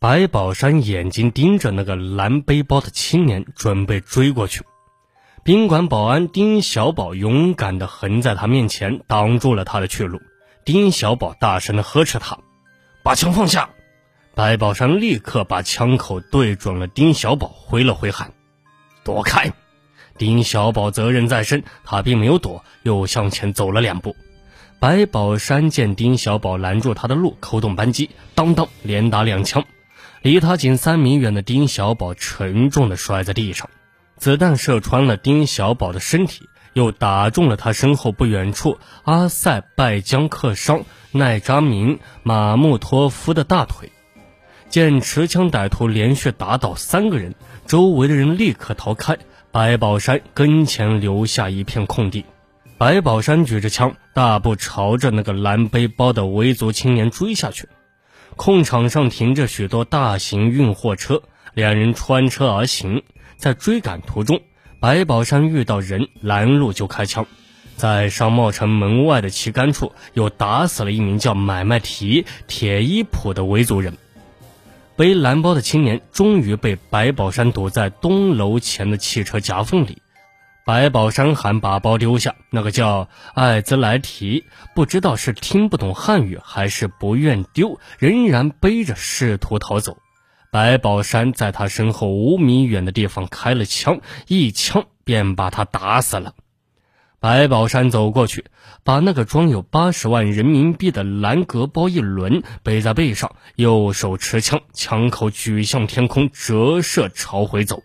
白宝山眼睛盯着那个蓝背包的青年，准备追过去。宾馆保安丁小宝勇敢地横在他面前，挡住了他的去路。丁小宝大声地呵斥他：“把枪放下！”白宝山立刻把枪口对准了丁小宝，挥了挥喊：“躲开！”丁小宝责任在身，他并没有躲，又向前走了两步。白宝山见丁小宝拦住他的路，扣动扳机，当当连打两枪。离他仅三米远的丁小宝沉重地摔在地上，子弹射穿了丁小宝的身体，又打中了他身后不远处阿塞拜疆客商奈扎明马木托夫的大腿。见持枪歹徒连续打倒三个人，周围的人立刻逃开，白宝山跟前留下一片空地。白宝山举着枪，大步朝着那个蓝背包的维族青年追下去。空场上停着许多大型运货车，两人穿车而行。在追赶途中，白宝山遇到人拦路就开枪，在商贸城门外的旗杆处又打死了一名叫买卖提铁衣铺的维族人。背蓝包的青年终于被白宝山堵在东楼前的汽车夹缝里。白宝山喊把包丢下，那个叫艾兹莱提，不知道是听不懂汉语还是不愿丢，仍然背着试图逃走。白宝山在他身后五米远的地方开了枪，一枪便把他打死了。白宝山走过去，把那个装有八十万人民币的蓝格包一抡，背在背上，右手持枪，枪口举向天空，折射朝回走。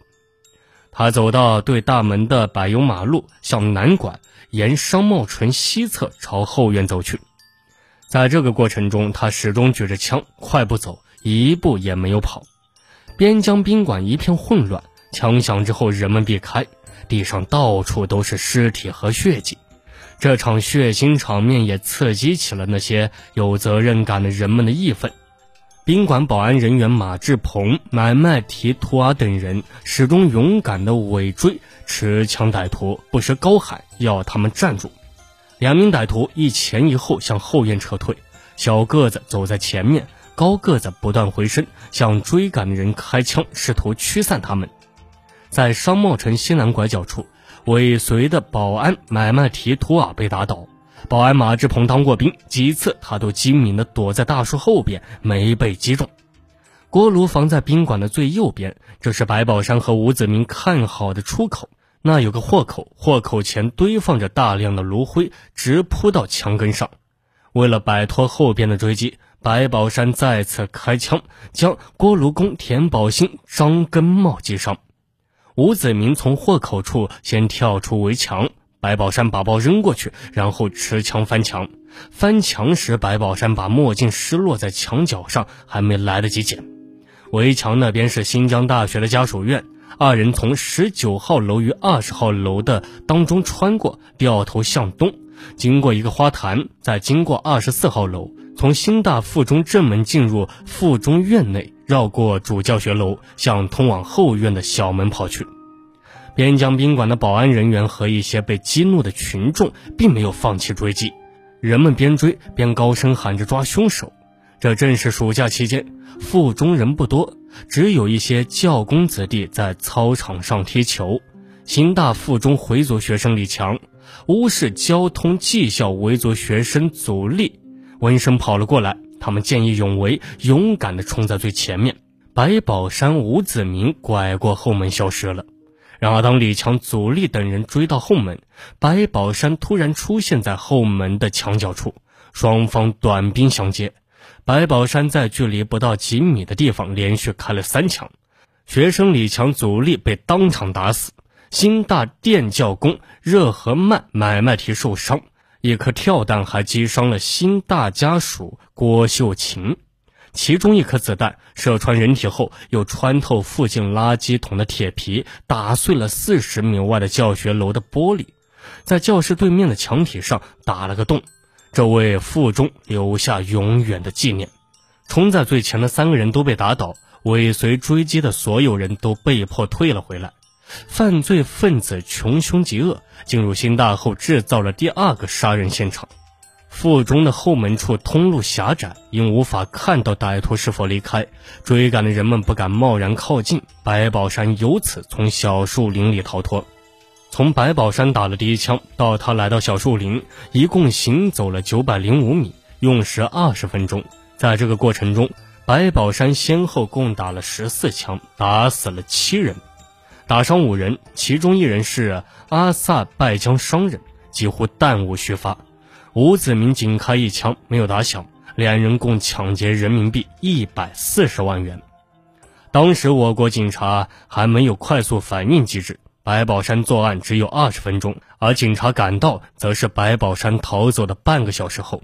他走到对大门的柏油马路，向南拐，沿商贸城西侧朝后院走去。在这个过程中，他始终举着枪，快步走，一步也没有跑。边疆宾馆一片混乱，枪响之后，人们避开，地上到处都是尸体和血迹。这场血腥场面也刺激起了那些有责任感的人们的义愤。宾馆保安人员马志鹏、买卖提图尔等人始终勇敢地尾追持枪歹徒，不时高喊要他们站住。两名歹徒一前一后向后院撤退，小个子走在前面，高个子不断回身向追赶的人开枪，试图驱散他们。在商贸城西南拐角处，尾随的保安买卖提图尔被打倒。保安马志鹏当过兵，几次他都精明地躲在大树后边，没被击中。锅炉房在宾馆的最右边，这是白宝山和吴子明看好的出口。那有个豁口，豁口前堆放着大量的炉灰，直扑到墙根上。为了摆脱后边的追击，白宝山再次开枪，将锅炉工田宝兴、张根茂击伤。吴子明从豁口处先跳出围墙。白宝山把包扔过去，然后持枪翻墙。翻墙时，白宝山把墨镜失落在墙角上，还没来得及捡。围墙那边是新疆大学的家属院。二人从十九号楼与二十号楼的当中穿过，掉头向东，经过一个花坛，再经过二十四号楼，从新大附中正门进入附中院内，绕过主教学楼，向通往后院的小门跑去。边疆宾馆的保安人员和一些被激怒的群众并没有放弃追击，人们边追边高声喊着抓凶手。这正是暑假期间，附中人不多，只有一些教工子弟在操场上踢球。新大附中回族学生李强、乌市交通技校维族学生祖力闻声跑了过来，他们见义勇为，勇敢地冲在最前面。白宝山、吴子明拐过后门消失了。然而，当李强、祖力等人追到后门，白宝山突然出现在后门的墙角处，双方短兵相接。白宝山在距离不到几米的地方连续开了三枪，学生李强、祖力被当场打死。新大电教工热和曼买卖提受伤，一颗跳弹还击伤了新大家属郭秀琴。其中一颗子弹射穿人体后，又穿透附近垃圾桶的铁皮，打碎了四十米外的教学楼的玻璃，在教室对面的墙体上打了个洞，这为附中留下永远的纪念。冲在最前的三个人都被打倒，尾随追击的所有人都被迫退了回来。犯罪分子穷凶极恶，进入新大后制造了第二个杀人现场。腹中的后门处通路狭窄，因无法看到歹徒是否离开，追赶的人们不敢贸然靠近。白宝山由此从小树林里逃脱。从白宝山打了第一枪到他来到小树林，一共行走了九百零五米，用时二十分钟。在这个过程中，白宝山先后共打了十四枪，打死了七人，打伤五人，其中一人是阿萨拜江商人，几乎弹无虚发。吴子明仅开一枪，没有打响，两人共抢劫人民币一百四十万元。当时我国警察还没有快速反应机制。白宝山作案只有二十分钟，而警察赶到，则是白宝山逃走的半个小时后。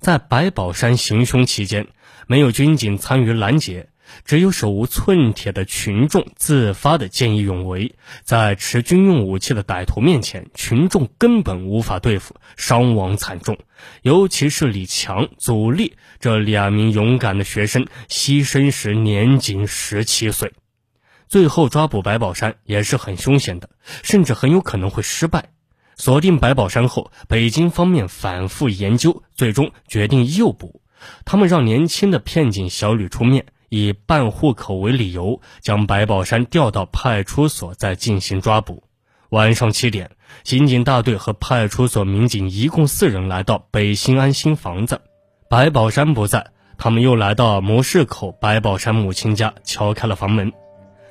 在白宝山行凶期间，没有军警参与拦截，只有手无寸铁的群众自发的见义勇为。在持军用武器的歹徒面前，群众根本无法对付，伤亡惨重。尤其是李强、祖立这两名勇敢的学生，牺牲时年仅十七岁。最后抓捕白宝山也是很凶险的，甚至很有可能会失败。锁定白宝山后，北京方面反复研究，最终决定诱捕。他们让年轻的片警小吕出面，以办户口为理由，将白宝山调到派出所再进行抓捕。晚上七点，刑警大队和派出所民警一共四人来到北新安新房子，白宝山不在，他们又来到模式口白宝山母亲家，敲开了房门。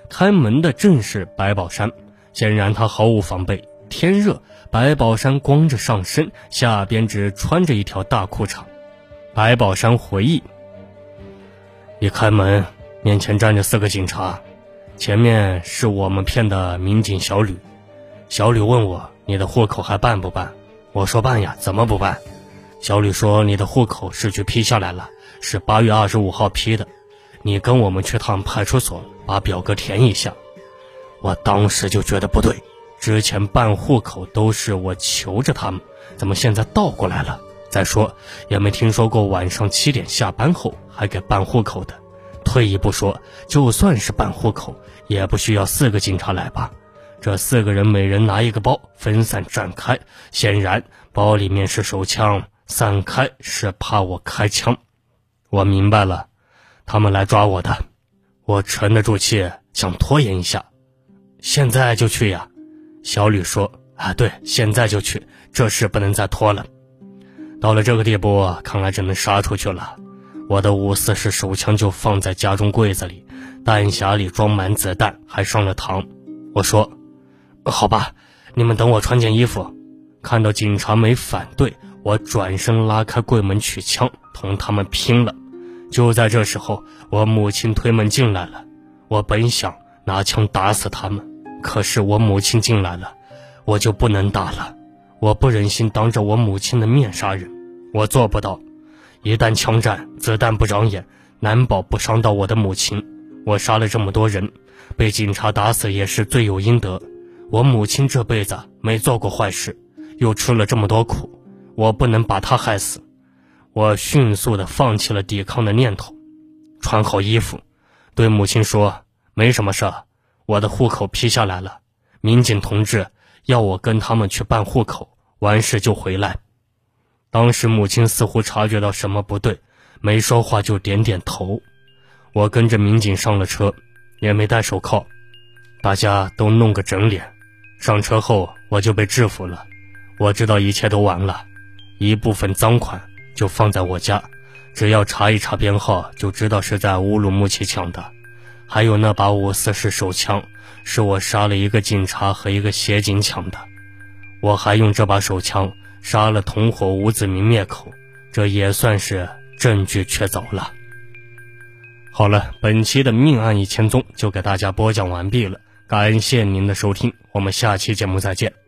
开门的正是白宝山，显然他毫无防备。天热，白宝山光着上身，下边只穿着一条大裤衩。白宝山回忆：一开门，面前站着四个警察，前面是我们骗的民警小吕。小吕问我：“你的户口还办不办？”我说：“办呀，怎么不办？”小吕说：“你的户口是去批下来了，是八月二十五号批的。”你跟我们去趟派出所，把表格填一下。我当时就觉得不对，之前办户口都是我求着他们，怎么现在倒过来了？再说也没听说过晚上七点下班后还给办户口的。退一步说，就算是办户口，也不需要四个警察来吧？这四个人每人拿一个包，分散展开，显然包里面是手枪，散开是怕我开枪。我明白了。他们来抓我的，我沉得住气，想拖延一下。现在就去呀，小吕说：“啊，对，现在就去，这事不能再拖了。到了这个地步，看来只能杀出去了。我的五四式手枪就放在家中柜子里，弹匣里装满子弹，还上了膛。”我说：“好吧，你们等我穿件衣服。”看到警察没反对，我转身拉开柜门取枪，同他们拼了。就在这时候，我母亲推门进来了。我本想拿枪打死他们，可是我母亲进来了，我就不能打了。我不忍心当着我母亲的面杀人，我做不到。一旦枪战，子弹不长眼，难保不伤到我的母亲。我杀了这么多人，被警察打死也是罪有应得。我母亲这辈子没做过坏事，又吃了这么多苦，我不能把她害死。我迅速地放弃了抵抗的念头，穿好衣服，对母亲说：“没什么事儿，我的户口批下来了。民警同志要我跟他们去办户口，完事就回来。”当时母亲似乎察觉到什么不对，没说话就点点头。我跟着民警上了车，也没戴手铐，大家都弄个整脸。上车后我就被制服了。我知道一切都完了，一部分赃款。就放在我家，只要查一查编号，就知道是在乌鲁木齐抢的。还有那把五四式手枪，是我杀了一个警察和一个协警抢的。我还用这把手枪杀了同伙吴子明灭口，这也算是证据确凿了。好了，本期的命案一千宗就给大家播讲完毕了，感谢您的收听，我们下期节目再见。